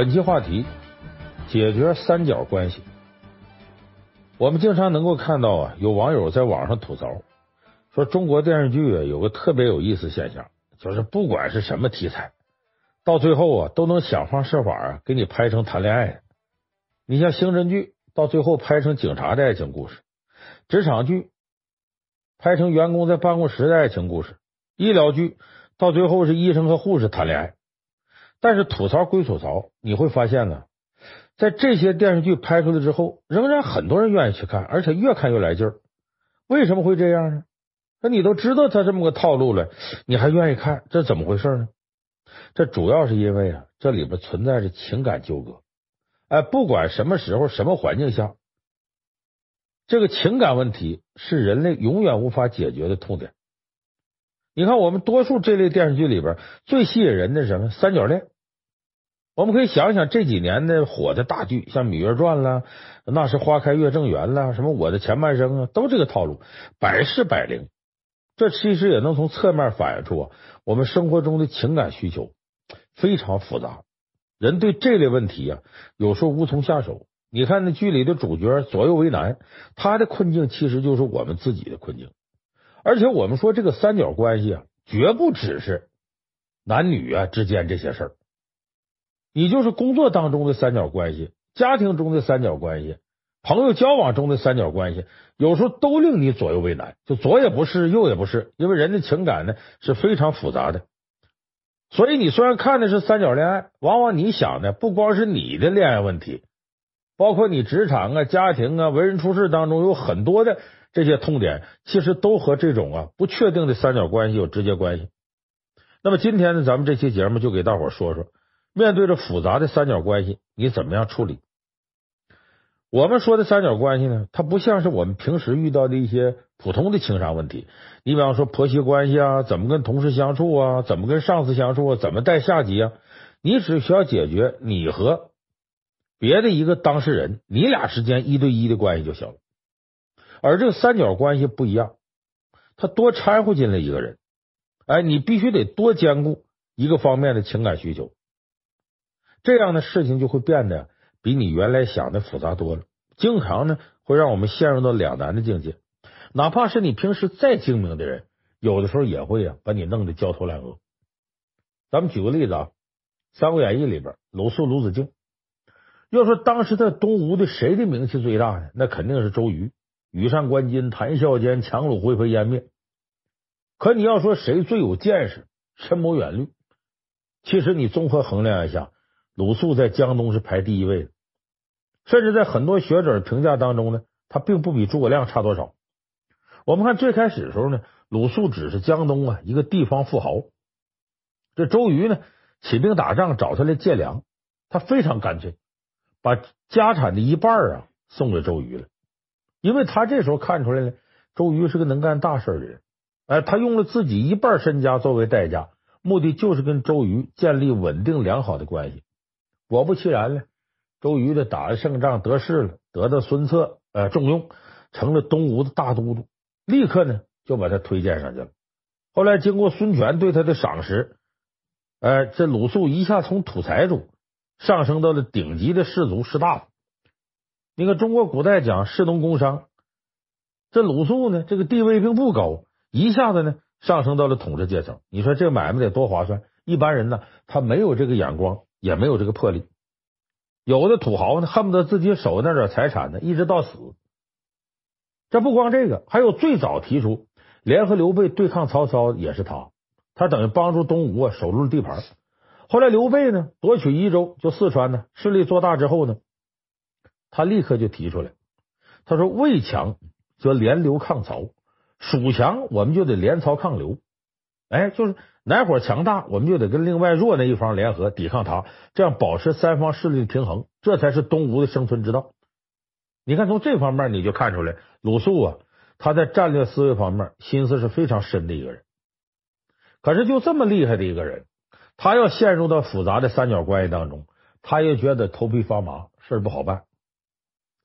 本期话题：解决三角关系。我们经常能够看到啊，有网友在网上吐槽说，中国电视剧啊有个特别有意思现象，就是不管是什么题材，到最后啊都能想方设法啊给你拍成谈恋爱。你像刑侦剧，到最后拍成警察的爱情故事；职场剧拍成员工在办公室的爱情故事；医疗剧到最后是医生和护士谈恋爱。但是吐槽归吐槽，你会发现呢，在这些电视剧拍出来之后，仍然很多人愿意去看，而且越看越来劲儿。为什么会这样呢？那你都知道他这么个套路了，你还愿意看，这怎么回事呢？这主要是因为啊，这里边存在着情感纠葛。哎，不管什么时候、什么环境下，这个情感问题是人类永远无法解决的痛点。你看，我们多数这类电视剧里边最吸引人的是什么？三角恋。我们可以想想这几年的火的大剧，像《芈月传》啦，《那时花开月正圆》啦，什么《我的前半生》啊，都这个套路，百试百灵。这其实也能从侧面反映出啊，我们生活中的情感需求非常复杂，人对这类问题啊，有时候无从下手。你看那剧里的主角左右为难，他的困境其实就是我们自己的困境。而且我们说这个三角关系啊，绝不只是男女啊之间这些事儿，你就是工作当中的三角关系，家庭中的三角关系，朋友交往中的三角关系，有时候都令你左右为难，就左也不是，右也不是，因为人的情感呢是非常复杂的。所以你虽然看的是三角恋爱，往往你想的不光是你的恋爱问题，包括你职场啊、家庭啊、为人处事当中有很多的。这些痛点其实都和这种啊不确定的三角关系有直接关系。那么今天呢，咱们这期节目就给大伙说说，面对着复杂的三角关系，你怎么样处理？我们说的三角关系呢，它不像是我们平时遇到的一些普通的情商问题。你比方说婆媳关系啊，怎么跟同事相处啊，怎么跟上司相处啊，怎么带下级啊，你只需要解决你和别的一个当事人，你俩之间一对一的关系就行了。而这个三角关系不一样，他多掺和进来一个人，哎，你必须得多兼顾一个方面的情感需求，这样的事情就会变得比你原来想的复杂多了，经常呢会让我们陷入到两难的境界。哪怕是你平时再精明的人，有的时候也会啊把你弄得焦头烂额。咱们举个例子啊，《三国演义》里边鲁肃、鲁子敬，要说当时在东吴的谁的名气最大呢？那肯定是周瑜。羽扇纶巾，谈笑间，樯橹灰飞烟灭。可你要说谁最有见识、深谋远虑？其实你综合衡量一下，鲁肃在江东是排第一位的，甚至在很多学者评价当中呢，他并不比诸葛亮差多少。我们看最开始的时候呢，鲁肃只是江东啊一个地方富豪，这周瑜呢起兵打仗找他来借粮，他非常干脆，把家产的一半啊送给周瑜了。因为他这时候看出来了，周瑜是个能干大事的人，哎，他用了自己一半身家作为代价，目的就是跟周瑜建立稳定良好的关系。果不其然呢，周瑜的打了胜仗得势了，得到孙策呃重用，成了东吴的大都督，立刻呢就把他推荐上去了。后来经过孙权对他的赏识，哎，这鲁肃一下从土财主上升到了顶级的士族士大夫。你看，中国古代讲士农工商，这鲁肃呢，这个地位并不高，一下子呢上升到了统治阶层。你说这买卖得多划算？一般人呢，他没有这个眼光，也没有这个魄力。有的土豪呢，恨不得自己守那点财产呢，一直到死。这不光这个，还有最早提出联合刘备对抗曹操也是他，他等于帮助东吴啊守住了地盘。后来刘备呢夺取益州，就四川呢势力做大之后呢。他立刻就提出来，他说：“魏强则联刘抗曹，蜀强我们就得联曹抗刘。哎，就是哪伙强大，我们就得跟另外弱那一方联合抵抗他，这样保持三方势力的平衡，这才是东吴的生存之道。你看，从这方面你就看出来，鲁肃啊，他在战略思维方面心思是非常深的一个人。可是，就这么厉害的一个人，他要陷入到复杂的三角关系当中，他也觉得头皮发麻，事儿不好办。”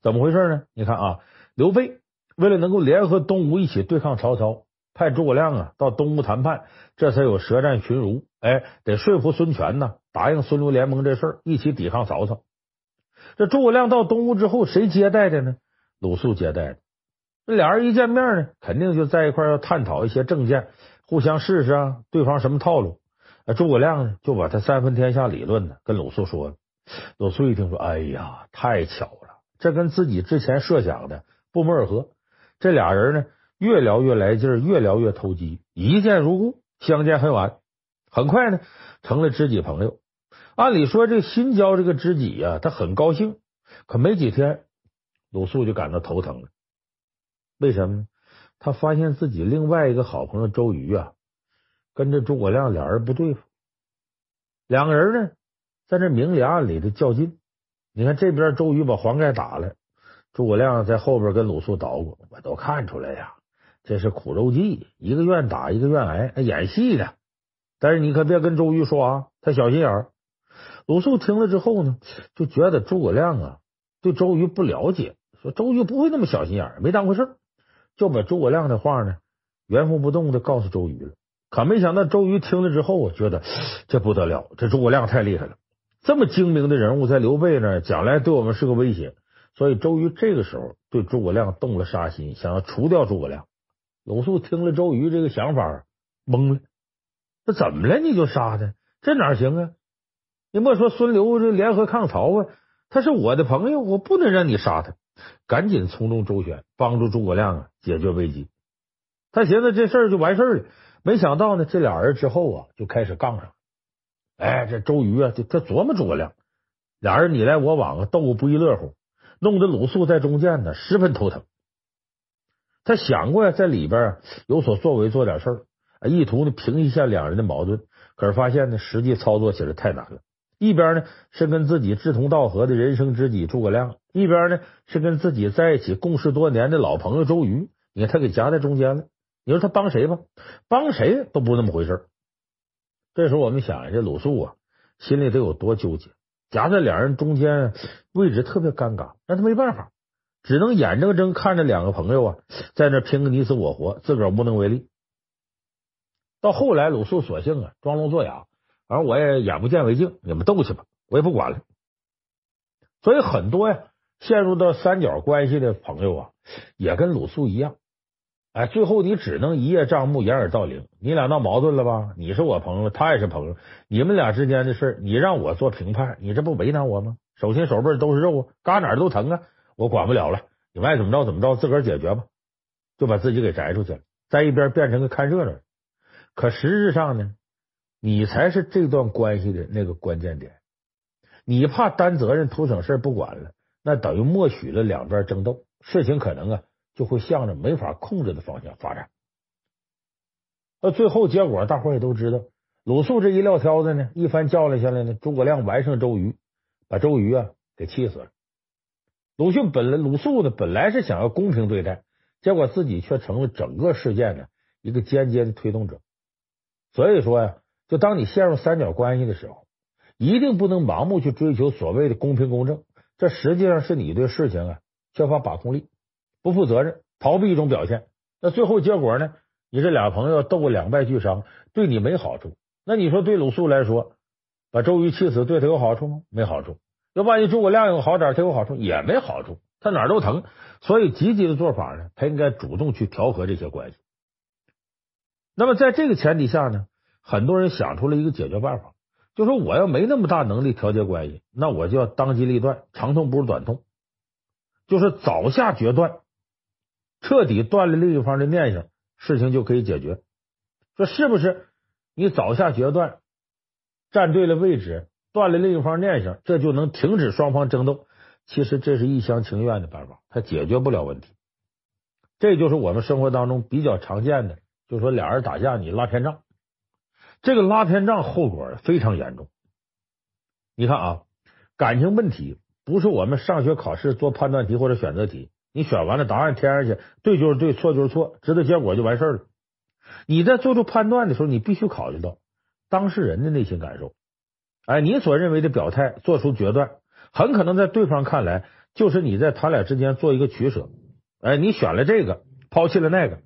怎么回事呢？你看啊，刘备为了能够联合东吴一起对抗曹操，派诸葛亮啊到东吴谈判，这才有舌战群儒。哎，得说服孙权呢，答应孙刘联盟这事儿，一起抵抗曹操。这诸葛亮到东吴之后，谁接待的呢？鲁肃接待的。这俩人一见面呢，肯定就在一块要探讨一些政见，互相试试啊，对方什么套路。那诸葛亮呢，就把他三分天下理论呢跟鲁肃说了。鲁肃一听说，哎呀，太巧了，这跟自己之前设想的不谋而合。这俩人呢，越聊越来劲儿，越聊越投机，一见如故，相见恨晚。很快呢，成了知己朋友。按理说，这新交这个知己呀，他很高兴。可没几天，鲁肃就感到头疼了。为什么呢？他发现自己另外一个好朋友周瑜啊，跟着诸葛亮俩人不对付。两个人呢，在这明里暗里的较劲。你看这边周瑜把黄盖打了，诸葛亮在后边跟鲁肃捣鼓。我都看出来呀，这是苦肉计，一个愿打，一个愿挨，演戏的。但是你可别跟周瑜说啊，他小心眼儿。鲁肃听了之后呢，就觉得诸葛亮啊对周瑜不了解，说周瑜不会那么小心眼儿，没当回事儿，就把诸葛亮的话呢原封不动的告诉周瑜了。可没想到周瑜听了之后，我觉得 这不得了，这诸葛亮太厉害了，这么精明的人物在刘备那，将来对我们是个威胁。所以周瑜这个时候对诸葛亮动了杀心，想要除掉诸葛亮。鲁肃听了周瑜这个想法，懵了，这怎么了？你就杀他？这哪行啊？你莫说孙刘这联合抗曹啊，他是我的朋友，我不能让你杀他。赶紧从中周旋，帮助诸葛亮啊解决危机。他寻思这事儿就完事儿了，没想到呢，这俩人之后啊就开始杠上。哎，这周瑜啊，就他琢磨诸葛亮，俩人你来我往啊，斗个不亦乐乎，弄得鲁肃在中间呢十分头疼。他想过呀，在里边有所作为，做点事儿，意图呢平一下两人的矛盾，可是发现呢，实际操作起来太难了。一边呢是跟自己志同道合的人生知己诸葛亮，一边呢是跟自己在一起共事多年的老朋友周瑜。你看他给夹在中间了，你说他帮谁吧？帮谁都不那么回事。这时候我们想，这鲁肃啊，心里得有多纠结？夹在两人中间，位置特别尴尬，那他没办法，只能眼睁睁看着两个朋友啊在那拼个你死我活，自个儿无能为力。到后来，鲁肃索性啊装聋作哑。而我也眼不见为净，你们斗去吧，我也不管了。所以很多呀，陷入到三角关系的朋友啊，也跟鲁肃一样。哎，最后你只能一叶障目，掩耳盗铃。你俩闹矛盾了吧？你是我朋友，他也是朋友，你们俩之间的事，你让我做评判，你这不为难我吗？手心手背都是肉啊，嘎哪儿都疼啊，我管不了了，你们爱怎么着怎么着，自个儿解决吧，就把自己给摘出去了，在一边变成个看热闹。可实质上呢？你才是这段关系的那个关键点，你怕担责任图省事不管了，那等于默许了两边争斗，事情可能啊就会向着没法控制的方向发展。那最后结果大伙也都知道，鲁肃这一撂挑子呢，一番较量下来呢，诸葛亮完胜周瑜，把周瑜啊给气死了。鲁迅本来鲁肃呢本来是想要公平对待，结果自己却成了整个事件的一个间接的推动者。所以说呀。就当你陷入三角关系的时候，一定不能盲目去追求所谓的公平公正，这实际上是你对事情啊缺乏把控力、不负责任、逃避一种表现。那最后结果呢？你这俩朋友斗个两败俱伤，对你没好处。那你说对鲁肃来说，把周瑜气死，对他有好处吗？没好处。要万一诸葛亮有好点，他有好处也没好处，他哪儿都疼。所以积极的做法呢，他应该主动去调和这些关系。那么在这个前提下呢？很多人想出了一个解决办法，就说我要没那么大能力调节关系，那我就要当机立断，长痛不如短痛，就是早下决断，彻底断了另一方的念想，事情就可以解决。说是不是？你早下决断，站对了位置，断了另一方念想，这就能停止双方争斗？其实这是一厢情愿的办法，它解决不了问题。这就是我们生活当中比较常见的，就是说俩人打架，你拉偏仗。这个拉偏仗后果非常严重。你看啊，感情问题不是我们上学考试做判断题或者选择题，你选完了答案填上去，对就是对，错就是错，知道结果就完事儿了。你在做出判断的时候，你必须考虑到当事人的内心感受。哎，你所认为的表态，做出决断，很可能在对方看来就是你在他俩之间做一个取舍。哎，你选了这个，抛弃了那个。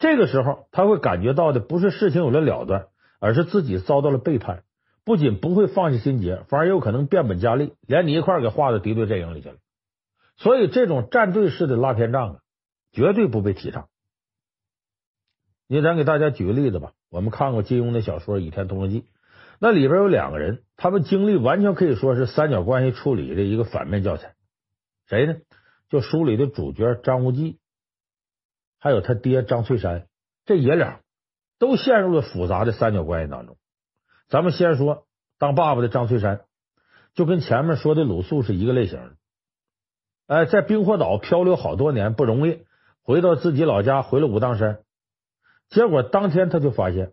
这个时候，他会感觉到的不是事情有了了断，而是自己遭到了背叛，不仅不会放下心结，反而有可能变本加厉，连你一块给划到敌对阵营里去了。所以，这种站队式的拉偏仗啊，绝对不被提倡。你咱给大家举个例子吧，我们看过金庸的小说《倚天屠龙记》，那里边有两个人，他们经历完全可以说是三角关系处理的一个反面教材。谁呢？就书里的主角张无忌，还有他爹张翠山，这爷俩都陷入了复杂的三角关系当中。咱们先说当爸爸的张翠山，就跟前面说的鲁肃是一个类型的。哎，在冰火岛漂流好多年不容易，回到自己老家，回了武当山。结果当天他就发现，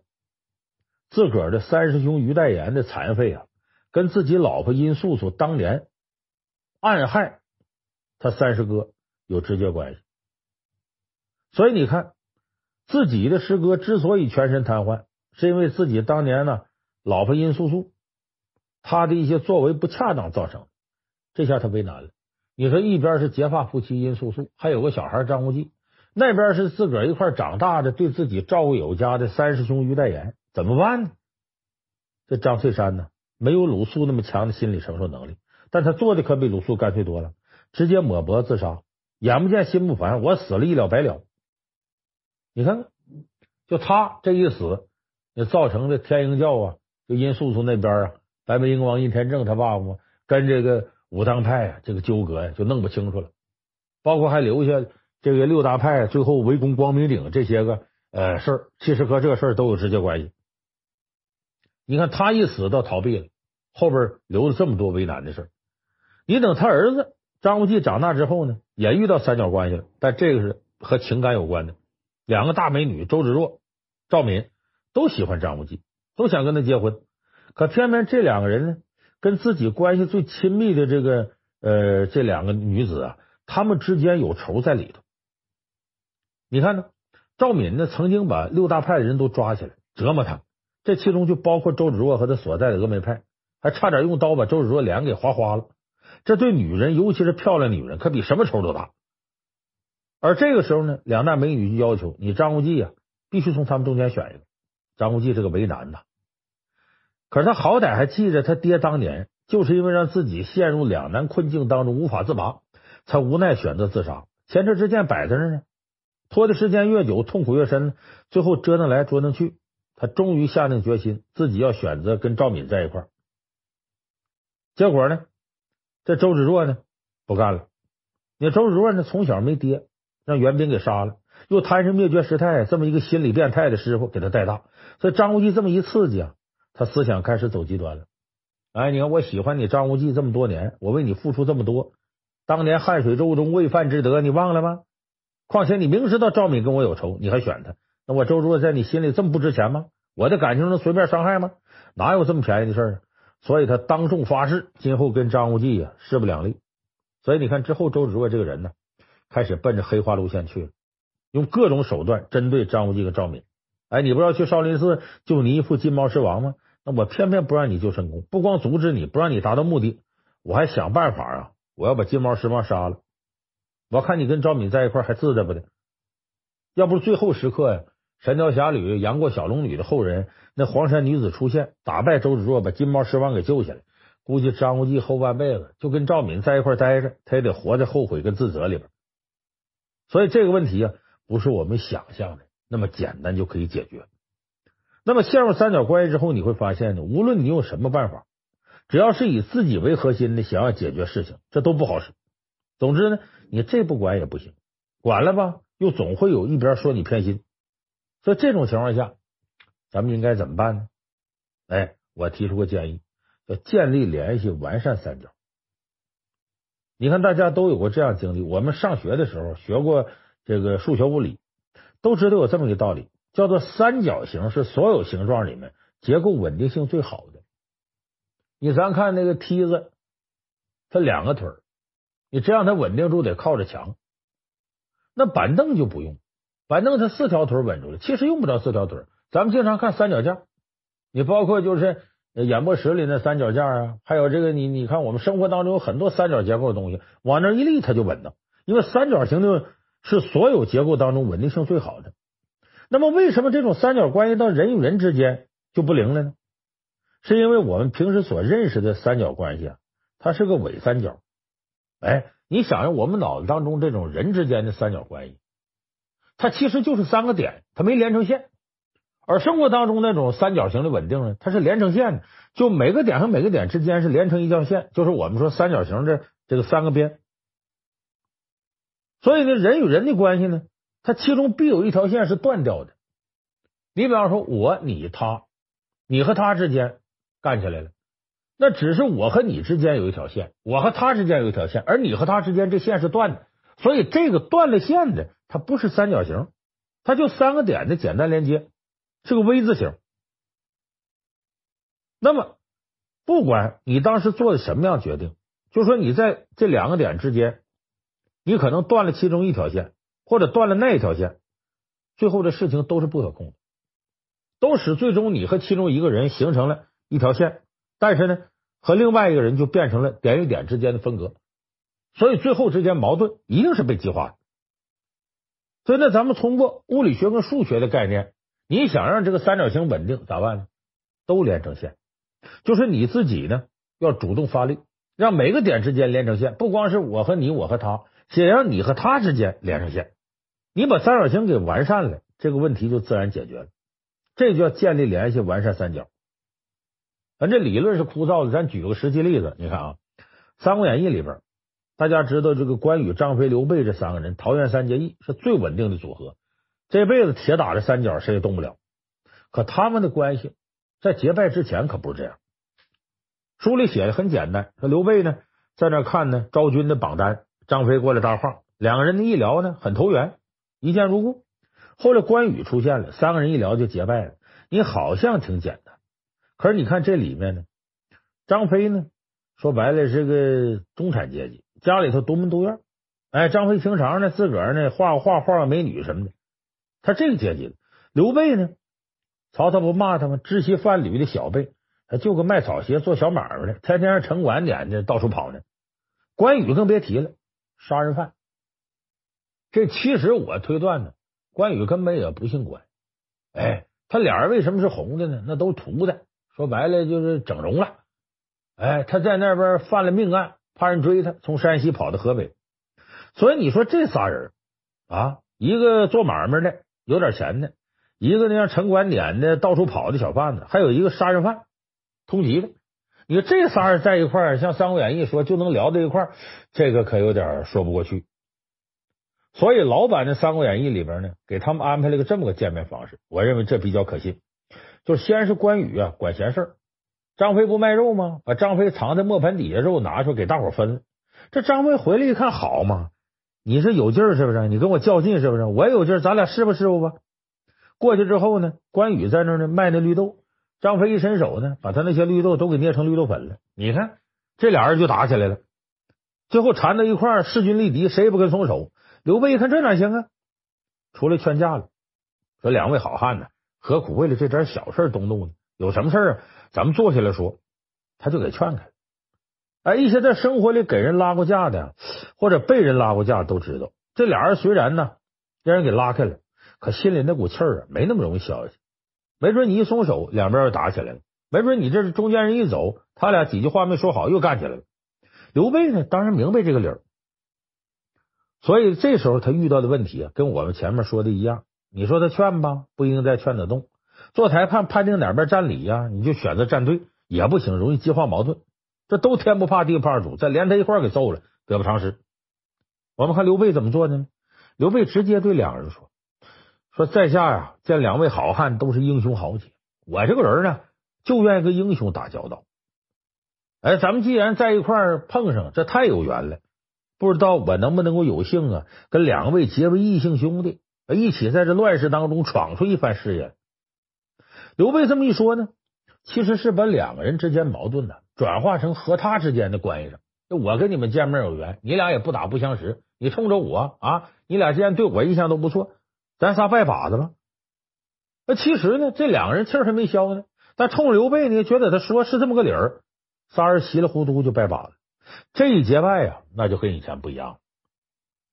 自个儿的三师兄于代言的残废啊，跟自己老婆殷素素当年暗害他三师哥有直接关系。所以你看，自己的师哥之所以全身瘫痪，是因为自己当年呢，老婆殷素素他的一些作为不恰当造成。这下他为难了。你说一边是结发夫妻殷素素，还有个小孩张无忌。那边是自个儿一块长大的，对自己照顾有加的三师兄于代言，怎么办呢？这张翠山呢，没有鲁肃那么强的心理承受能力，但他做的可比鲁肃干脆多了，直接抹脖自杀，眼不见心不烦，我死了，一了百了。你看，就他这一死，也造成的天鹰教啊，就殷素素那边啊，白眉鹰王殷天正他爸爸跟这个武当派啊，这个纠葛呀，就弄不清楚了，包括还留下。这个六大派最后围攻光明顶这些个呃事儿，其实和这事儿都有直接关系。你看他一死倒逃避了，后边留了这么多为难的事儿。你等他儿子张无忌长大之后呢，也遇到三角关系了，但这个是和情感有关的。两个大美女周芷若、赵敏都喜欢张无忌，都想跟他结婚，可偏偏这两个人呢，跟自己关系最亲密的这个呃这两个女子啊，他们之间有仇在里头。你看呢？赵敏呢，曾经把六大派的人都抓起来折磨他，这其中就包括周芷若和他所在的峨眉派，还差点用刀把周芷若脸给划花了。这对女人，尤其是漂亮女人，可比什么仇都大。而这个时候呢，两大美女就要求你张无忌啊，必须从他们中间选一个。张无忌这个为难呐，可是他好歹还记着他爹当年就是因为让自己陷入两难困境当中无法自拔，才无奈选择自杀。前车之鉴摆在那呢。拖的时间越久，痛苦越深。最后折腾来折腾去，他终于下定决心，自己要选择跟赵敏在一块。结果呢，这周芷若呢不干了。你周芷若呢从小没爹，让袁冰给杀了，又贪生灭绝师太这么一个心理变态的师傅给他带大，所以张无忌这么一刺激啊，他思想开始走极端了。哎，你看我喜欢你张无忌这么多年，我为你付出这么多，当年汉水舟中喂饭之德，你忘了吗？况且你明知道赵敏跟我有仇，你还选他，那我周芷若在你心里这么不值钱吗？我的感情能随便伤害吗？哪有这么便宜的事儿？所以他当众发誓，今后跟张无忌呀势不两立。所以你看之后，周芷若这个人呢，开始奔着黑化路线去了，用各种手段针对张无忌和赵敏。哎，你不是要去少林寺救你义父金毛狮王吗？那我偏偏不让你救申公，不光阻止你，不让你达到目的，我还想办法啊，我要把金毛狮王杀了。我看你跟赵敏在一块还自在不的？要不是最后时刻呀，《神雕侠侣》杨过小龙女的后人那黄山女子出现，打败周芷若，把金毛狮王给救下来，估计张无忌后半辈子就跟赵敏在一块待着，他也得活在后悔跟自责里边。所以这个问题啊，不是我们想象的那么简单就可以解决。那么陷入三角关系之后，你会发现呢，无论你用什么办法，只要是以自己为核心的想要解决事情，这都不好使。总之呢。你这不管也不行，管了吧，又总会有一边说你偏心，所以这种情况下，咱们应该怎么办呢？哎，我提出个建议，叫建立联系，完善三角。你看，大家都有过这样经历，我们上学的时候学过这个数学物理，都知道有这么一个道理，叫做三角形是所有形状里面结构稳定性最好的。你咱看那个梯子，它两个腿。你这样它稳定住得靠着墙，那板凳就不用，板凳它四条腿稳住了，其实用不着四条腿。咱们经常看三脚架，你包括就是演播室里那三脚架啊，还有这个你你看我们生活当中有很多三角结构的东西，往那一立它就稳当，因为三角形的是所有结构当中稳定性最好的。那么为什么这种三角关系到人与人之间就不灵了呢？是因为我们平时所认识的三角关系啊，它是个伪三角。哎，你想想，我们脑子当中这种人之间的三角关系，它其实就是三个点，它没连成线。而生活当中那种三角形的稳定呢，它是连成线的，就每个点和每个点之间是连成一条线，就是我们说三角形的这个三个边。所以呢，人与人的关系呢，它其中必有一条线是断掉的。你比方说，我、你、他，你和他之间干起来了，那只是我和你之间有一条线，我和他之间有一条线，而你和他之间这线是断的，所以这个断了线的，它不是三角形，它就三个点的简单连接。是个 V 字形。那么，不管你当时做的什么样决定，就说你在这两个点之间，你可能断了其中一条线，或者断了那一条线，最后的事情都是不可控的，都使最终你和其中一个人形成了一条线，但是呢，和另外一个人就变成了点与点之间的分隔，所以最后之间矛盾一定是被激化的。所以呢，咱们通过物理学跟数学的概念。你想让这个三角形稳定咋办呢？都连成线，就是你自己呢要主动发力，让每个点之间连成线。不光是我和你，我和他，也让你和他之间连上线。你把三角形给完善了，这个问题就自然解决了。这叫建立联系，完善三角。咱这理论是枯燥的，咱举个实际例子。你看啊，《三国演义》里边，大家知道这个关羽、张飞、刘备这三个人，桃园三结义是最稳定的组合。这辈子铁打的三角，谁也动不了。可他们的关系在结拜之前可不是这样。书里写的很简单，说刘备呢在那看呢昭君的榜单，张飞过来搭话，两个人的一聊呢很投缘，一见如故。后来关羽出现了，三个人一聊就结拜了。你好像挺简单，可是你看这里面呢，张飞呢说白了是个中产阶级，家里头独门独院。哎，张飞平常呢自个儿呢画个画画个美女什么的。他这个阶级，刘备呢？曹操不骂他吗？知其贩履的小辈，他就个卖草鞋、做小买卖的，天天让城管撵的，到处跑呢。关羽更别提了，杀人犯。这其实我推断呢，关羽根本也不姓关。哎，他脸儿为什么是红的呢？那都涂的，说白了就是整容了。哎，他在那边犯了命案，怕人追他，从山西跑到河北。所以你说这仨人啊，一个做买卖的。有点钱的，一个呢让城管撵的，到处跑的小贩子，还有一个杀人犯，通缉的。你说这仨人在一块儿，像《三国演义》说就能聊到一块儿，这个可有点说不过去。所以老版的《三国演义》里边呢，给他们安排了个这么个见面方式，我认为这比较可信。就先是关羽啊管闲事儿，张飞不卖肉吗？把张飞藏在磨盘底下肉拿出来给大伙分了。这张飞回来一看，好嘛。你是有劲儿是不是？你跟我较劲是不是？我也有劲儿，咱俩试吧试吧吧。过去之后呢，关羽在那儿呢卖那绿豆，张飞一伸手呢，把他那些绿豆都给捏成绿豆粉了。你看这俩人就打起来了，最后缠到一块儿，势均力敌，谁也不肯松手。刘备一看这哪行啊，出来劝架了，说两位好汉呢，何苦为了这点小事动怒呢？有什么事啊，咱们坐下来说。他就给劝开了。哎，一些在生活里给人拉过架的，或者被人拉过架都知道，这俩人虽然呢让人给拉开了，可心里那股气儿啊没那么容易消下去。没准你一松手，两边又打起来了；没准你这是中间人一走，他俩几句话没说好，又干起来了。刘备呢，当然明白这个理儿，所以这时候他遇到的问题啊，跟我们前面说的一样。你说他劝吧，不应该劝得动；做裁判判定哪边占理呀，你就选择站队也不行，容易激化矛盾。这都天不怕地不怕主，再连他一块给揍了，得不偿失。我们看刘备怎么做的呢？刘备直接对两人说：“说在下呀，见两位好汉都是英雄豪杰，我这个人呢，就愿意跟英雄打交道。哎，咱们既然在一块碰上，这太有缘了。不知道我能不能够有幸啊，跟两位结为异姓兄弟，一起在这乱世当中闯出一番事业。”刘备这么一说呢，其实是把两个人之间矛盾呢。转化成和他之间的关系上，我跟你们见面有缘，你俩也不打不相识，你冲着我啊，你俩既然对我印象都不错，咱仨拜把子吧。那其实呢，这两个人气还没消呢，但冲刘备呢，觉得他说是这么个理儿，仨人稀里糊涂就拜把子。这一结拜呀，那就跟以前不一样，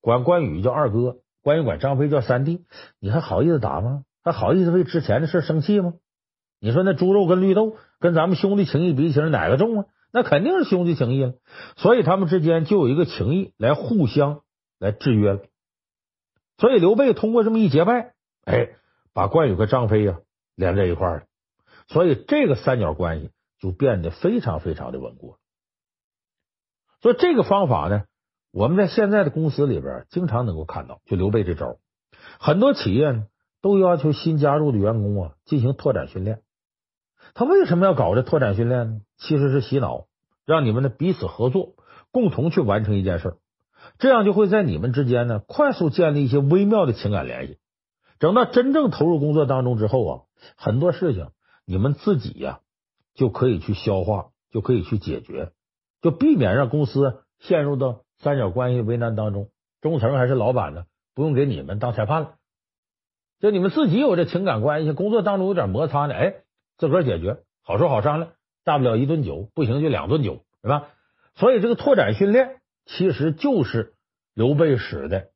管关羽叫二哥，关羽管张飞叫三弟，你还好意思打吗？还好意思为之前的事生气吗？你说那猪肉跟绿豆跟咱们兄弟情谊比起来，哪个重啊？那肯定是兄弟情谊了。所以他们之间就有一个情谊来互相来制约了。所以刘备通过这么一结拜，哎，把关羽和张飞呀连在一块儿了。所以这个三角关系就变得非常非常的稳固。所以这个方法呢，我们在现在的公司里边经常能够看到，就刘备这招，很多企业呢都要求新加入的员工啊进行拓展训练。他为什么要搞这拓展训练呢？其实是洗脑，让你们呢彼此合作，共同去完成一件事，这样就会在你们之间呢快速建立一些微妙的情感联系。等到真正投入工作当中之后啊，很多事情你们自己呀就可以去消化，就可以去解决，就避免让公司陷入到三角关系为难当中。中层还是老板呢，不用给你们当裁判了，就你们自己有这情感关系，工作当中有点摩擦呢，哎。自个儿解决，好说好商量，大不了一顿酒，不行就两顿酒，是吧？所以这个拓展训练其实就是刘备使的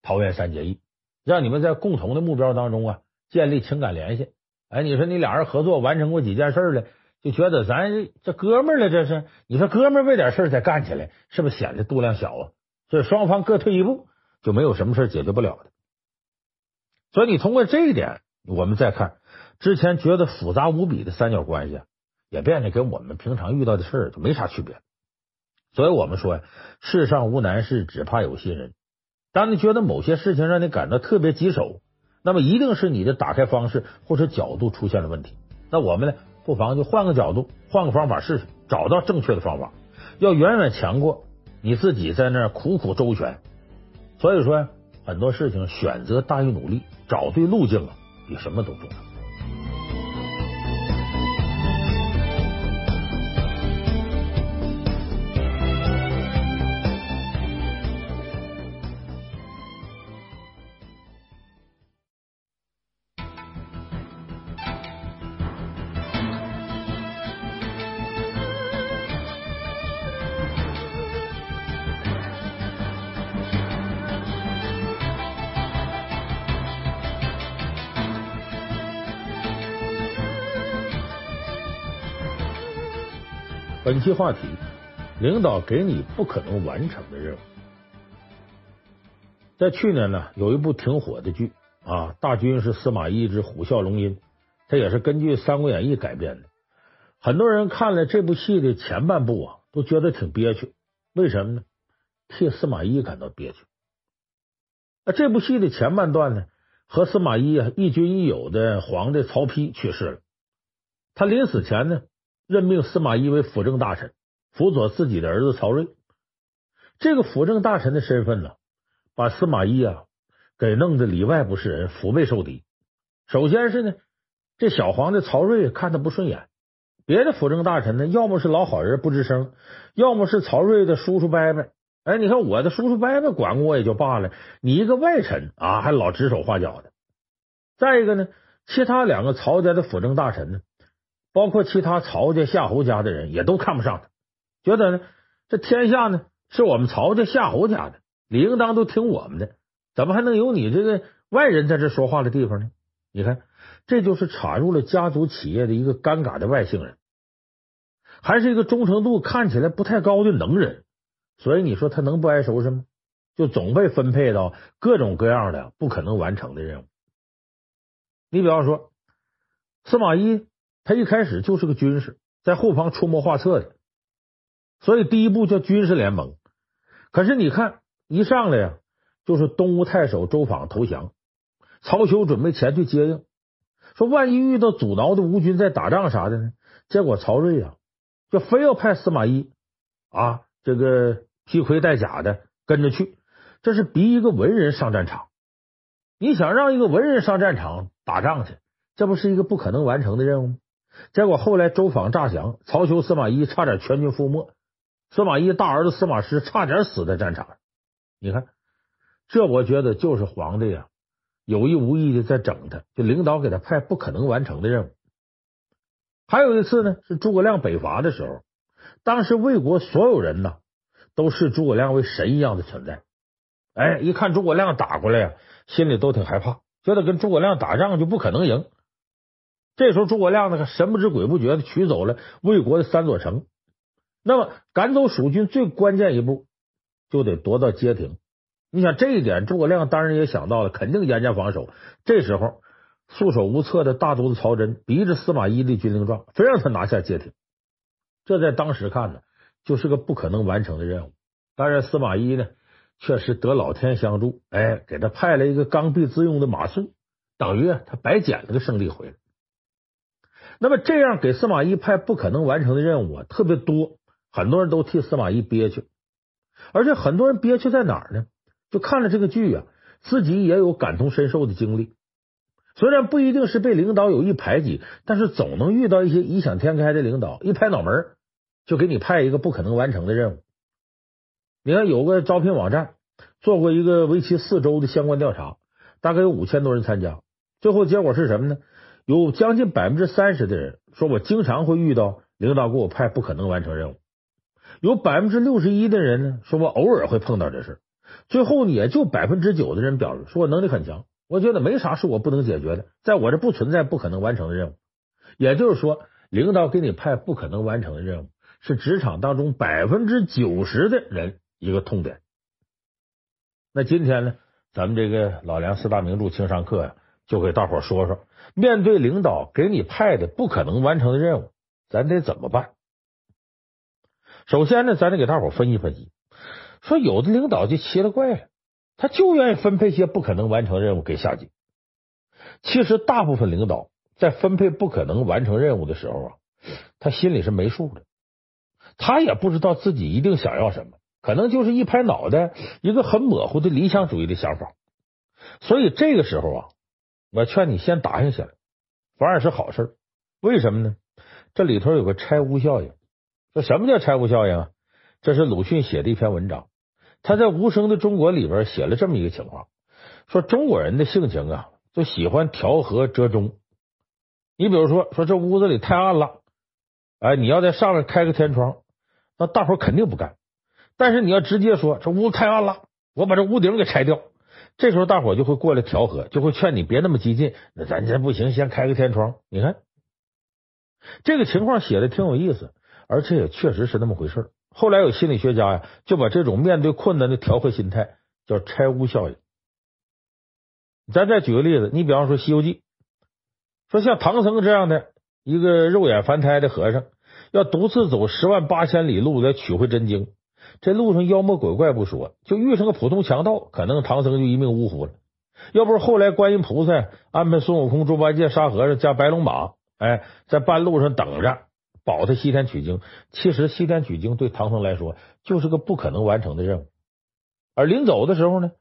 桃园三结义，让你们在共同的目标当中啊建立情感联系。哎，你说你俩人合作完成过几件事了，就觉得咱这哥们儿了，这是你说哥们儿为点事再干起来，是不是显得度量小啊？所以双方各退一步，就没有什么事解决不了的。所以你通过这一点，我们再看。之前觉得复杂无比的三角关系，也变得跟我们平常遇到的事儿就没啥区别。所以我们说呀，世上无难事，只怕有心人。当你觉得某些事情让你感到特别棘手，那么一定是你的打开方式或者角度出现了问题。那我们呢，不妨就换个角度，换个方法试试，找到正确的方法，要远远强过你自己在那儿苦苦周旋。所以说，很多事情选择大于努力，找对路径啊，比什么都重要。期话题：领导给你不可能完成的任务。在去年呢，有一部挺火的剧啊，《大军是司马懿之虎啸龙吟》，它也是根据《三国演义》改编的。很多人看了这部戏的前半部啊，都觉得挺憋屈。为什么呢？替司马懿感到憋屈。那这部戏的前半段呢，和司马懿啊一君一友的皇帝曹丕去世了。他临死前呢，任命司马懿为辅政大臣，辅佐自己的儿子曹睿。这个辅政大臣的身份呢，把司马懿啊给弄得里外不是人，腹背受敌。首先是呢，这小皇帝曹睿看他不顺眼，别的辅政大臣呢，要么是老好人不吱声，要么是曹睿的叔叔伯伯。哎，你看我的叔叔伯伯管过我也就罢了，你一个外臣啊，还老指手画脚的。再一个呢，其他两个曹家的辅政大臣呢。包括其他曹家、夏侯家的人也都看不上他，觉得呢，这天下呢是我们曹家、夏侯家的，理应当都听我们的，怎么还能有你这个外人在这说话的地方呢？你看，这就是插入了家族企业的一个尴尬的外姓人，还是一个忠诚度看起来不太高的能人，所以你说他能不挨收拾吗？就总被分配到各种各样的不可能完成的任务。你比方说司马懿。他一开始就是个军事，在后方出谋划策的，所以第一步叫军事联盟。可是你看，一上来呀，就是东吴太守周访投降，曹休准备前去接应，说万一遇到阻挠的吴军在打仗啥的呢？结果曹睿啊，就非要派司马懿啊，这个披盔戴甲的跟着去，这是逼一个文人上战场。你想让一个文人上战场打仗去，这不是一个不可能完成的任务吗？结果后来周访诈降，曹休、司马懿差点全军覆没，司马懿大儿子司马师差点死在战场上。你看，这我觉得就是皇帝啊，有意无意的在整他，就领导给他派不可能完成的任务。还有一次呢，是诸葛亮北伐的时候，当时魏国所有人呢都视诸葛亮为神一样的存在。哎，一看诸葛亮打过来呀，心里都挺害怕，觉得跟诸葛亮打仗就不可能赢。这时候诸葛亮呢，神不知鬼不觉的取走了魏国的三座城。那么赶走蜀军最关键一步，就得夺到街亭。你想这一点，诸葛亮当然也想到了，肯定严加防守。这时候束手无策的大都督曹真逼着司马懿的军令状，非让他拿下街亭。这在当时看呢，就是个不可能完成的任务。当然，司马懿呢，确实得老天相助，哎，给他派了一个刚愎自用的马谡，等于他白捡了个胜利回来。那么这样给司马懿派不可能完成的任务啊，特别多。很多人都替司马懿憋屈，而且很多人憋屈在哪儿呢？就看了这个剧啊，自己也有感同身受的经历。虽然不一定是被领导有意排挤，但是总能遇到一些异想天开的领导，一拍脑门就给你派一个不可能完成的任务。你看，有个招聘网站做过一个为期四周的相关调查，大概有五千多人参加，最后结果是什么呢？有将近百分之三十的人说，我经常会遇到领导给我派不可能完成任务。有百分之六十一的人呢，说我偶尔会碰到这事，最后也就百分之九的人表示说我能力很强，我觉得没啥是我不能解决的，在我这不存在不可能完成的任务。也就是说，领导给你派不可能完成的任务，是职场当中百分之九十的人一个痛点。那今天呢，咱们这个老梁四大名著情商课呀，就给大伙说说，面对领导给你派的不可能完成的任务，咱得怎么办？首先呢，咱得给大伙分析分析，说有的领导就奇了怪了，他就愿意分配些不可能完成任务给下级。其实大部分领导在分配不可能完成任务的时候啊，他心里是没数的，他也不知道自己一定想要什么，可能就是一拍脑袋一个很模糊的理想主义的想法。所以这个时候啊，我劝你先答应下来，反而是好事。为什么呢？这里头有个拆屋效应。说什么叫拆屋效应啊？这是鲁迅写的一篇文章，他在《无声的中国》里边写了这么一个情况：说中国人的性情啊，就喜欢调和折中。你比如说，说这屋子里太暗了，哎，你要在上面开个天窗，那大伙肯定不干。但是你要直接说这屋太暗了，我把这屋顶给拆掉，这时候大伙就会过来调和，就会劝你别那么激进。那咱这不行，先开个天窗。你看这个情况写的挺有意思。而且也确实是那么回事。后来有心理学家呀，就把这种面对困难的调和心态叫拆屋效应。咱再举个例子，你比方说《西游记》，说像唐僧这样的一个肉眼凡胎的和尚，要独自走十万八千里路来取回真经，这路上妖魔鬼怪不说，就遇上个普通强盗，可能唐僧就一命呜呼了。要不是后来观音菩萨安排孙悟空、猪八戒、沙和尚加白龙马，哎，在半路上等着。保他西天取经，其实西天取经对唐僧来说就是个不可能完成的任务。而临走的时候呢，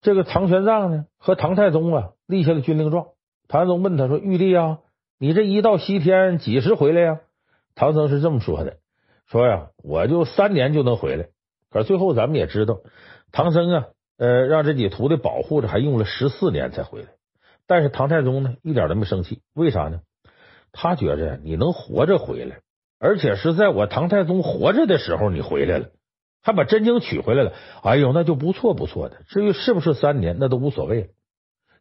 这个唐玄奘呢和唐太宗啊立下了军令状。唐太宗问他说：“玉帝啊，你这一到西天几时回来呀？”唐僧是这么说的：“说呀，我就三年就能回来。”可最后咱们也知道，唐僧啊，呃，让这几徒弟保护着，还用了十四年才回来。但是唐太宗呢，一点都没生气，为啥呢？他觉着你能活着回来，而且是在我唐太宗活着的时候你回来了，还把真经取回来了。哎呦，那就不错不错的。至于是不是三年，那都无所谓了。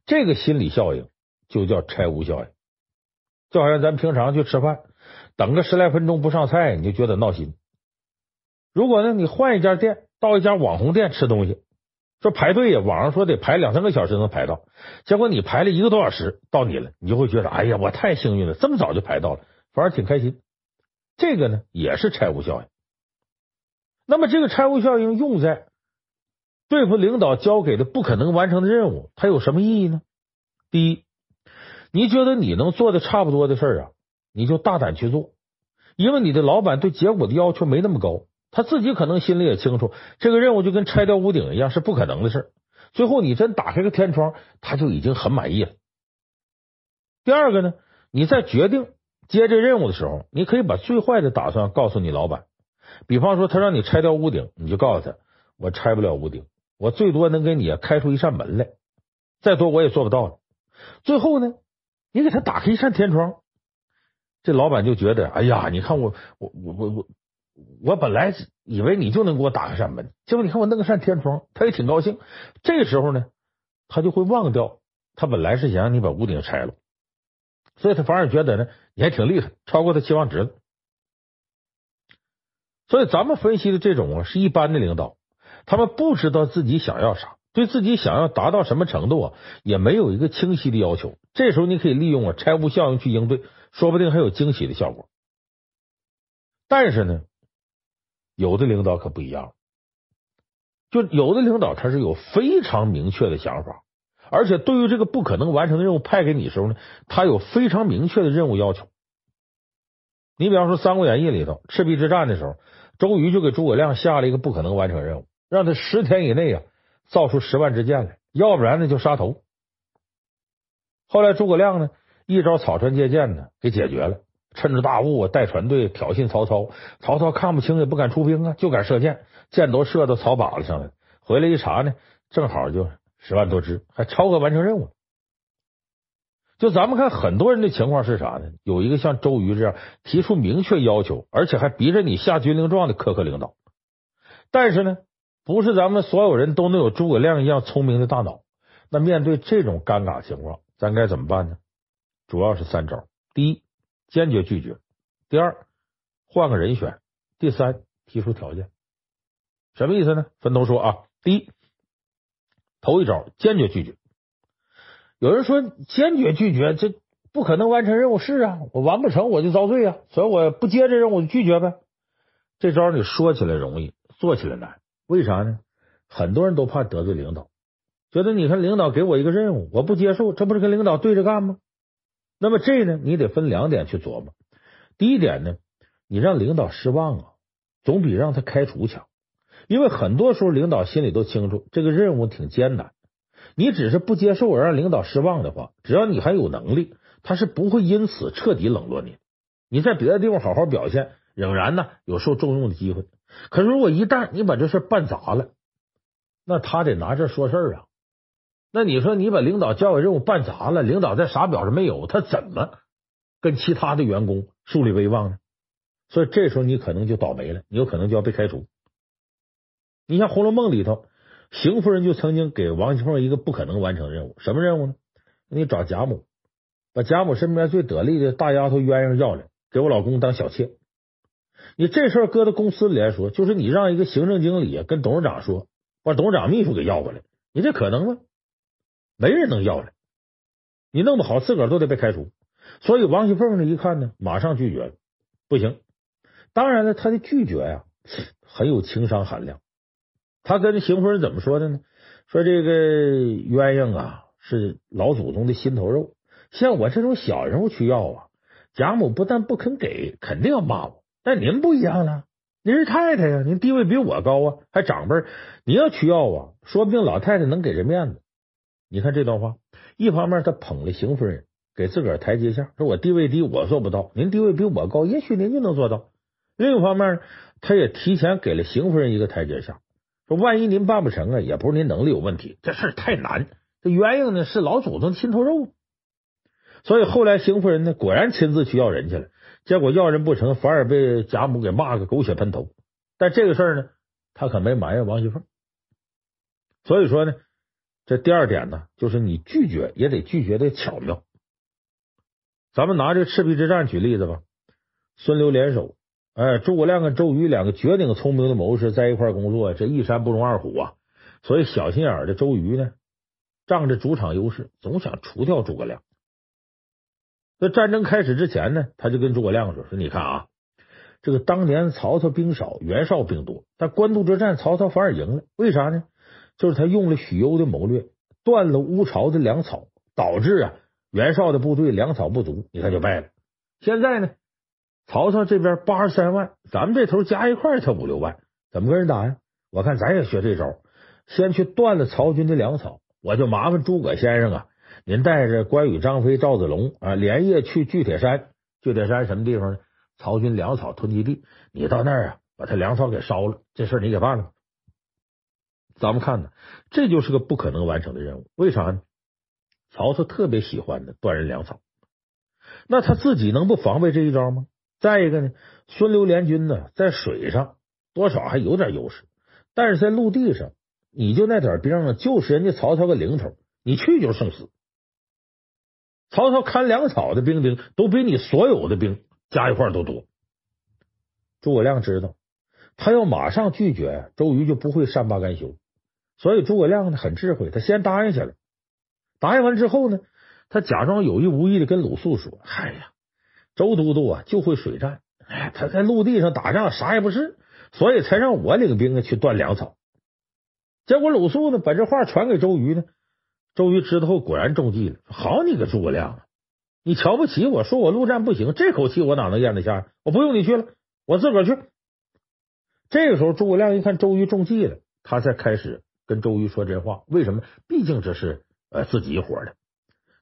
这个心理效应就叫拆屋效应。就好像咱平常去吃饭，等个十来分钟不上菜，你就觉得闹心。如果呢，你换一家店，到一家网红店吃东西。说排队呀，网上说得排两三个小时能排到，结果你排了一个多小时到你了，你就会觉得哎呀，我太幸运了，这么早就排到了，反而挺开心。这个呢也是拆屋效应。那么这个拆屋效应用在对付领导交给的不可能完成的任务，它有什么意义呢？第一，你觉得你能做的差不多的事儿啊，你就大胆去做，因为你的老板对结果的要求没那么高。他自己可能心里也清楚，这个任务就跟拆掉屋顶一样是不可能的事。最后你真打开个天窗，他就已经很满意了。第二个呢，你在决定接这任务的时候，你可以把最坏的打算告诉你老板。比方说，他让你拆掉屋顶，你就告诉他：我拆不了屋顶，我最多能给你开出一扇门来，再多我也做不到了。最后呢，你给他打开一扇天窗，这老板就觉得：哎呀，你看我，我，我，我，我。本来以为你就能给我打开扇门，结果你看我弄个扇天窗，他也挺高兴。这时候呢，他就会忘掉他本来是想让你把屋顶拆了。所以他反而觉得呢，你还挺厉害，超过他期望值了。所以咱们分析的这种啊，是一般的领导，他们不知道自己想要啥，对自己想要达到什么程度啊，也没有一个清晰的要求。这时候你可以利用啊拆屋效应去应对，说不定还有惊喜的效果。但是呢，有的领导可不一样，就有的领导他是有非常明确的想法。而且对于这个不可能完成的任务派给你的时候呢，他有非常明确的任务要求。你比方说《三国演义》里头赤壁之战的时候，周瑜就给诸葛亮下了一个不可能完成任务，让他十天以内啊造出十万支箭来，要不然呢就杀头。后来诸葛亮呢一招草船借箭呢给解决了，趁着大雾带船队挑衅曹操，曹操看不清也不敢出兵啊，就敢射箭，箭都射到草靶子上了。回来一查呢，正好就。十万多支，还超额完成任务。就咱们看，很多人的情况是啥呢？有一个像周瑜这样提出明确要求，而且还逼着你下军令状的苛刻领导。但是呢，不是咱们所有人都能有诸葛亮一样聪明的大脑。那面对这种尴尬情况，咱该怎么办呢？主要是三招：第一，坚决拒绝；第二，换个人选；第三，提出条件。什么意思呢？分头说啊。第一。头一招，坚决拒绝。有人说，坚决拒绝这不可能完成任务，是啊，我完不成我就遭罪啊，所以我不接这任务我就拒绝呗。这招你说起来容易，做起来难，为啥呢？很多人都怕得罪领导，觉得你看领导给我一个任务，我不接受，这不是跟领导对着干吗？那么这呢，你得分两点去琢磨。第一点呢，你让领导失望啊，总比让他开除强。因为很多时候，领导心里都清楚这个任务挺艰难。你只是不接受而让领导失望的话，只要你还有能力，他是不会因此彻底冷落你。你在别的地方好好表现，仍然呢有受重用的机会。可是如果一旦你把这事办砸了，那他得拿这说事儿啊。那你说你把领导交给任务办砸了，领导再啥表示没有，他怎么跟其他的员工树立威望呢？所以这时候你可能就倒霉了，你有可能就要被开除。你像《红楼梦》里头，邢夫人就曾经给王熙凤一个不可能完成任务，什么任务呢？你找贾母，把贾母身边最得力的大丫头鸳鸯要来，给我老公当小妾。你这事儿搁到公司里来说，就是你让一个行政经理跟董事长说，把董事长秘书给要过来，你这可能吗？没人能要来，你弄不好自个儿都得被开除。所以王熙凤呢一看呢，马上拒绝了，不行。当然了，他的拒绝呀，很有情商含量。他跟邢夫人怎么说的呢？说这个鸳鸯啊是老祖宗的心头肉，像我这种小人物去要啊，贾母不但不肯给，肯定要骂我。但您不一样了，您是太太呀，您地位比我高啊，还长辈，你要去要啊，说不定老太太能给人面子。你看这段话，一方面他捧了邢夫人，给自个儿台阶下，说我地位低，我做不到，您地位比我高，也许您就能做到。另一方面，他也提前给了邢夫人一个台阶下。说万一您办不成啊，也不是您能力有问题，这事太难。这鸳鸯呢是老祖宗心头肉，所以后来邢夫人呢果然亲自去要人去了，结果要人不成，反而被贾母给骂个狗血喷头。但这个事儿呢，他可没埋怨王熙凤。所以说呢，这第二点呢，就是你拒绝也得拒绝的巧妙。咱们拿这赤壁之战举例子吧，孙刘联手。哎，诸葛亮跟周瑜两个绝顶聪明的谋士在一块工作，这一山不容二虎啊！所以小心眼的周瑜呢，仗着主场优势，总想除掉诸葛亮。那战争开始之前呢，他就跟诸葛亮说：“说你看啊，这个当年曹操兵少，袁绍兵多，但官渡之战曹操反而赢了，为啥呢？就是他用了许攸的谋略，断了乌巢的粮草，导致啊袁绍的部队粮草不足，你看就败了。现在呢？”曹操这边八十三万，咱们这头加一块才五六万，怎么跟人打呀？我看咱也学这招，先去断了曹军的粮草。我就麻烦诸葛先生啊，您带着关羽、张飞、赵子龙啊，连夜去巨铁山。巨铁山什么地方呢？曹军粮草囤积地。你到那儿啊，把他粮草给烧了，这事你给办了。咱们看呢，这就是个不可能完成的任务。为啥呢？曹操特别喜欢的断人粮草，那他自己能不防备这一招吗？再一个呢，孙刘联军呢，在水上多少还有点优势，但是在陆地上，你就那点兵啊，就是人家曹操个零头，你去就是送死。曹操看粮草的兵丁都比你所有的兵加一块都多。诸葛亮知道，他要马上拒绝，周瑜就不会善罢甘休。所以诸葛亮呢很智慧，他先答应下来。答应完之后呢，他假装有意无意的跟鲁肃说：“哎呀，周都督啊就会水战，哎，他在陆地上打仗啥也不是，所以才让我领兵啊去断粮草。”结果鲁肃呢把这话传给周瑜呢，周瑜知道后果然中计了。好你个诸葛亮，你瞧不起我说我陆战不行，这口气我哪能咽得下？我不用你去了，我自个儿去。这个时候诸葛亮一看周瑜中计了，他才开始。跟周瑜说这话，为什么？毕竟这是呃自己一伙的。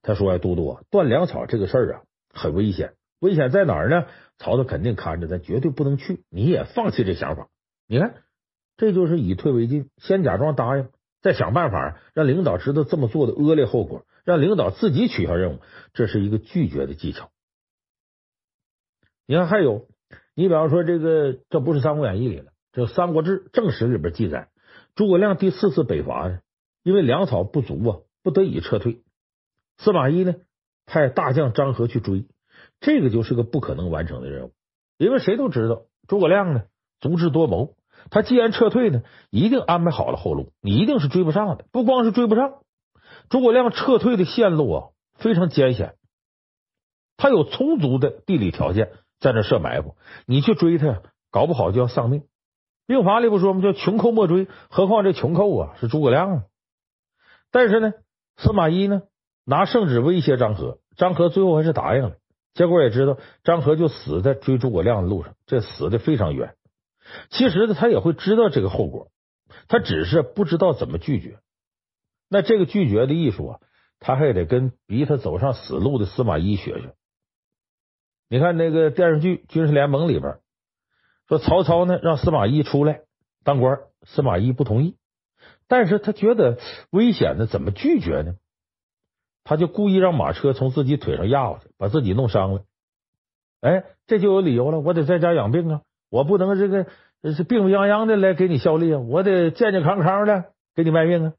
他说：“呀，都督，断粮草这个事儿啊，很危险。危险在哪儿呢？曹操肯定看着，咱绝对不能去。你也放弃这想法。你看，这就是以退为进，先假装答应，再想办法让领导知道这么做的恶劣后果，让领导自己取消任务。这是一个拒绝的技巧。你看，还有，你比方说这个，这不是《三国演义》里了，这《三国志正史》里边记载。”诸葛亮第四次北伐呢，因为粮草不足啊，不得已撤退。司马懿呢，派大将张合去追，这个就是个不可能完成的任务。因为谁都知道诸葛亮呢，足智多谋，他既然撤退呢，一定安排好了后路，你一定是追不上的。不光是追不上，诸葛亮撤退的线路啊，非常艰险，他有充足的地理条件在那设埋伏，你去追他，搞不好就要丧命。兵法里不说吗？叫穷寇莫追，何况这穷寇啊是诸葛亮啊。但是呢，司马懿呢拿圣旨威胁张合，张合最后还是答应了。结果也知道张合就死在追诸葛亮的路上，这死的非常冤。其实呢，他也会知道这个后果，他只是不知道怎么拒绝。那这个拒绝的艺术啊，他还得跟逼他走上死路的司马懿学学。你看那个电视剧《军事联盟》里边。说曹操呢，让司马懿出来当官，司马懿不同意，但是他觉得危险呢，怎么拒绝呢？他就故意让马车从自己腿上压过去，把自己弄伤了。哎，这就有理由了，我得在家养病啊，我不能这个是病病殃殃的来给你效力啊，我得健健康康的给你卖命啊。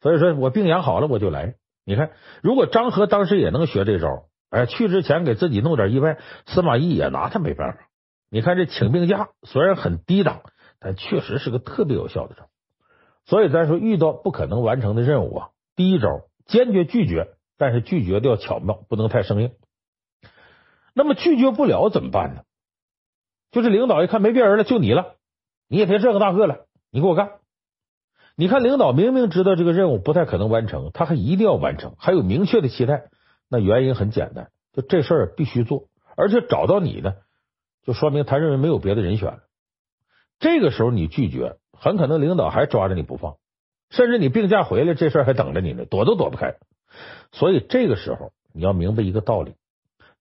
所以说我病养好了我就来。你看，如果张合当时也能学这招，哎，去之前给自己弄点意外，司马懿也拿他没办法。你看这请病假虽然很低档，但确实是个特别有效的招。所以咱说遇到不可能完成的任务啊，第一招坚决拒绝，但是拒绝的要巧妙，不能太生硬。那么拒绝不了怎么办呢？就是领导一看没别人了，就你了，你也别这个那个了，你给我干。你看领导明明知道这个任务不太可能完成，他还一定要完成，还有明确的期待。那原因很简单，就这事儿必须做，而且找到你呢。就说明他认为没有别的人选了。这个时候你拒绝，很可能领导还抓着你不放，甚至你病假回来，这事儿还等着你呢，躲都躲不开。所以这个时候你要明白一个道理：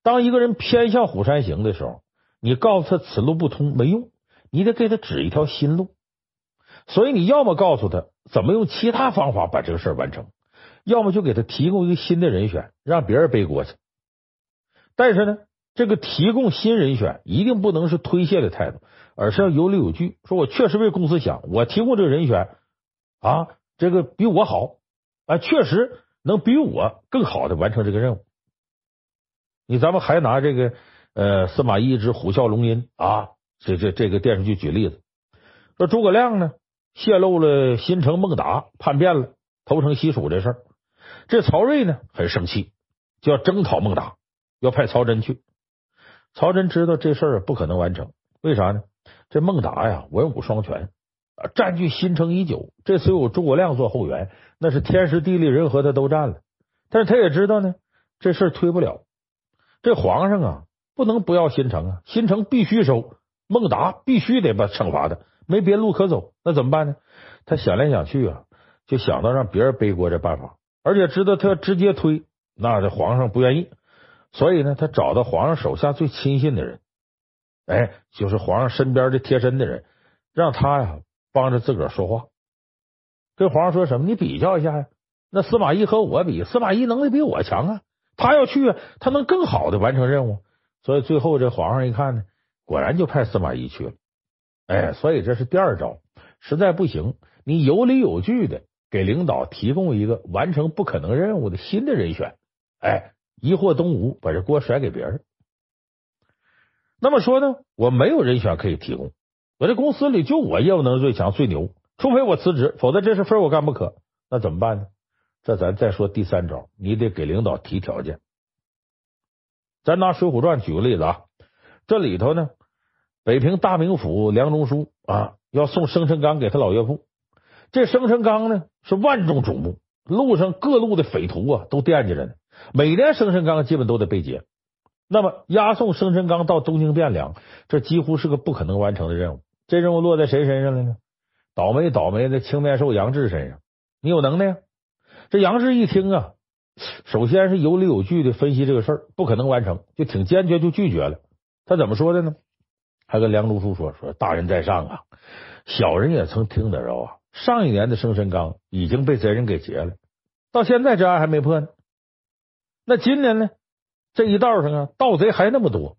当一个人偏向虎山行的时候，你告诉他此路不通没用，你得给他指一条新路。所以你要么告诉他怎么用其他方法把这个事儿完成，要么就给他提供一个新的人选，让别人背锅去。但是呢，这个提供新人选一定不能是推卸的态度，而是要有理有据。说我确实为公司想，我提供这个人选啊，这个比我好啊，确实能比我更好的完成这个任务。你咱们还拿这个呃司马懿之虎啸龙吟啊，这这这个电视剧举例子，说诸葛亮呢泄露了新城孟达叛变了，投诚西蜀这事儿，这曹睿呢很生气，就要征讨孟达，要派曹真去。曹真知道这事儿不可能完成，为啥呢？这孟达呀，文武双全，占据新城已久，这次有诸葛亮做后援，那是天时地利人和他都占了。但是他也知道呢，这事儿推不了。这皇上啊，不能不要新城啊，新城必须收，孟达必须得把惩罚他，没别路可走。那怎么办呢？他想来想去啊，就想到让别人背锅这办法，而且知道他直接推，那这皇上不愿意。所以呢，他找到皇上手下最亲信的人，哎，就是皇上身边的贴身的人，让他呀帮着自个儿说话，跟皇上说什么？你比较一下呀，那司马懿和我比，司马懿能力比我强啊，他要去，他能更好的完成任务。所以最后这皇上一看呢，果然就派司马懿去了。哎，所以这是第二招，实在不行，你有理有据的给领导提供一个完成不可能任务的新的人选，哎。疑惑东吴，把这锅甩给别人。那么说呢，我没有人选可以提供，我这公司里就我业务能力最强最牛，除非我辞职，否则这事非我干不可。那怎么办呢？这咱再说第三招，你得给领导提条件。咱拿《水浒传》举个例子啊，这里头呢，北平大名府梁中书啊，要送生辰纲给他老岳父。这生辰纲呢是万众瞩目，路上各路的匪徒啊都惦记着呢。每年生辰纲基本都得被劫，那么押送生辰纲到东京汴梁，这几乎是个不可能完成的任务。这任务落在谁身上了呢？倒霉倒霉的青面兽杨志身上。你有能耐呀？这杨志一听啊，首先是有理有据的分析这个事儿，不可能完成，就挺坚决，就拒绝了。他怎么说的呢？还跟梁中书说：“说大人在上啊，小人也曾听得着啊。上一年的生辰纲已经被贼人给劫了，到现在这案还没破呢。那今年呢？这一道上啊，盗贼还那么多，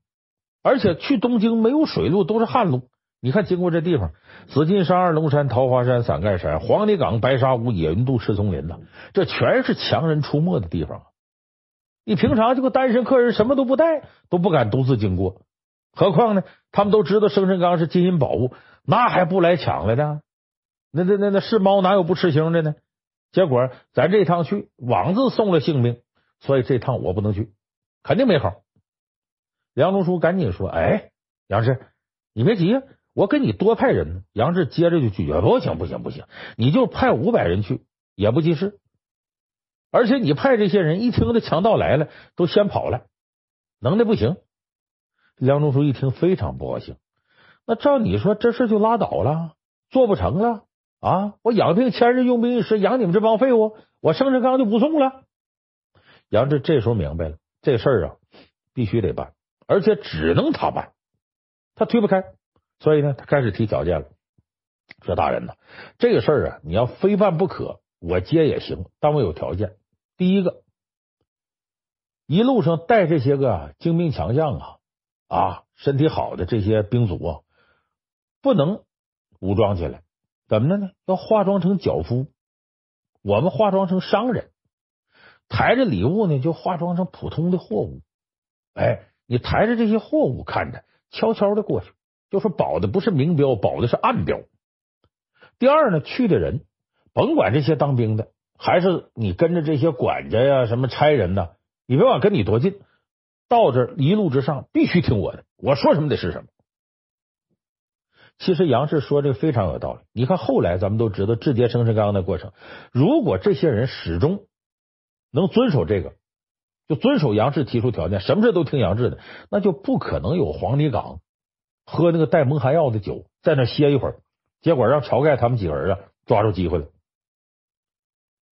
而且去东京没有水路，都是旱路。你看，经过这地方，紫金山、二龙山、桃花山、伞盖山、黄泥岗、白沙屋、野云渡、赤松林呐，这全是强人出没的地方。你平常这个单身客人什么都不带，都不敢独自经过。何况呢，他们都知道生辰纲是金银宝物，那还不来抢来的？那那那那是猫哪有不吃腥的呢？结果咱这趟去，枉自送了性命，所以这趟我不能去，肯定没好。梁中书赶紧说：“哎，杨志，你别急，我给你多派人呢。”杨志接着就拒绝：“不行，不行，不行，你就派五百人去也不济事，而且你派这些人一听这强盗来了，都先跑了，能耐不行。”梁中书一听非常不高兴，那照你说，这事就拉倒了，做不成了啊！我养病千日，用兵一时，养你们这帮废物，我生辰纲就不送了。杨志这时候明白了，这事儿啊必须得办，而且只能他办，他推不开，所以呢，他开始提条件了。说大人呐，这个事儿啊，你要非办不可，我接也行，但我有条件。第一个，一路上带这些个精兵强将啊。啊，身体好的这些兵卒啊，不能武装起来，怎么的呢？要化妆成脚夫，我们化妆成商人，抬着礼物呢，就化妆成普通的货物。哎，你抬着这些货物，看着悄悄的过去，就说保的不是明标，保的是暗标。第二呢，去的人甭管这些当兵的，还是你跟着这些管家呀、什么差人呐，你别管跟你多近。到这一路之上，必须听我的，我说什么得是什么。其实杨志说这个非常有道理。你看后来咱们都知道智劫生辰纲的过程，如果这些人始终能遵守这个，就遵守杨志提出条件，什么事都听杨志的，那就不可能有黄泥岗喝那个带蒙汗药的酒，在那歇一会儿，结果让晁盖他们几个人啊抓住机会了。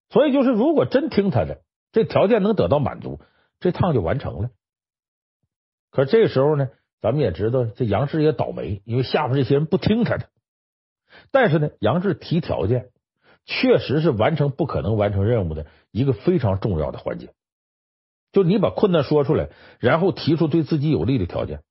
所以就是如果真听他的，这条件能得到满足，这趟就完成了。可这时候呢，咱们也知道这杨志也倒霉，因为下边这些人不听他的。但是呢，杨志提条件，确实是完成不可能完成任务的一个非常重要的环节。就你把困难说出来，然后提出对自己有利的条件。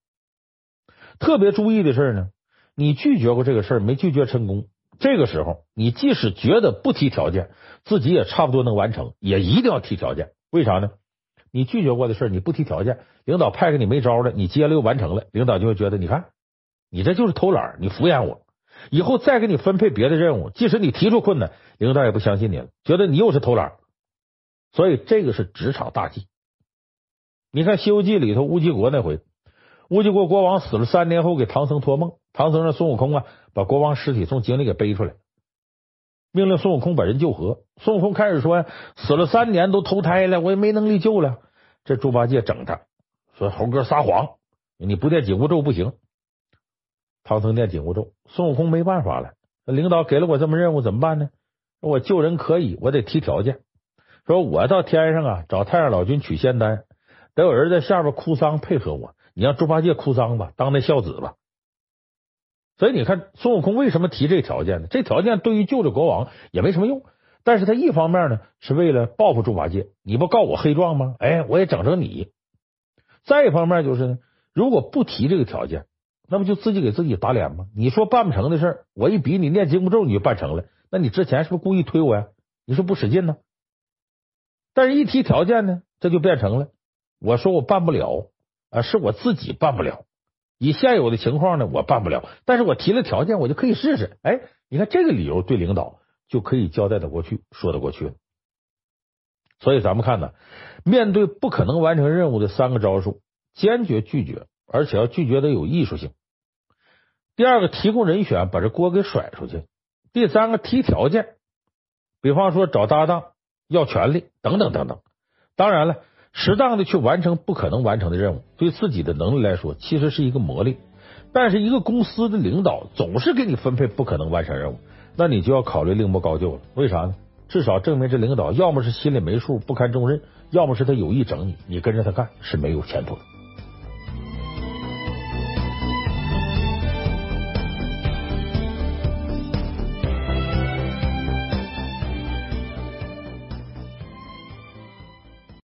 特别注意的是呢，你拒绝过这个事儿，没拒绝成功。这个时候，你即使觉得不提条件，自己也差不多能完成，也一定要提条件。为啥呢？你拒绝过的事儿，你不提条件，领导派给你没招了，你接了又完成了，领导就会觉得，你看你这就是偷懒，你敷衍我，以后再给你分配别的任务，即使你提出困难，领导也不相信你了，觉得你又是偷懒。所以这个是职场大忌。你看《西游记》里头乌鸡国那回，乌鸡国国王死了三年后，给唐僧托梦，唐僧让孙悟空啊把国王尸体从井里给背出来。命令孙悟空把人救活。孙悟空开始说：“死了三年都投胎了，我也没能力救了。”这猪八戒整他说：“猴哥撒谎，你不念紧箍咒不行。”唐僧念紧箍咒，孙悟空没办法了。领导给了我这么任务，怎么办呢？我救人可以，我得提条件。说我到天上啊找太上老君取仙丹，得有人在下边哭丧配合我。你让猪八戒哭丧吧，当那孝子吧。所以你看，孙悟空为什么提这条件呢？这条件对于救这国王也没什么用，但是他一方面呢是为了报复猪八戒，你不告我黑状吗？哎，我也整整你。再一方面就是呢，如果不提这个条件，那不就自己给自己打脸吗？你说办不成的事儿，我一逼你念紧箍咒，你就办成了，那你之前是不是故意推我呀？你说不使劲呢？但是一提条件呢，这就变成了我说我办不了啊，是我自己办不了。以现有的情况呢，我办不了，但是我提了条件，我就可以试试。哎，你看这个理由对领导就可以交代得过去，说得过去了。所以咱们看呢，面对不可能完成任务的三个招数，坚决拒绝，而且要拒绝得有艺术性。第二个，提供人选，把这锅给甩出去。第三个，提条件，比方说找搭档、要权利等等等等。当然了。适当的去完成不可能完成的任务，对自己的能力来说，其实是一个磨砺。但是，一个公司的领导总是给你分配不可能完成任务，那你就要考虑另谋高就了。为啥呢？至少证明这领导要么是心里没数，不堪重任，要么是他有意整你，你跟着他干是没有前途的。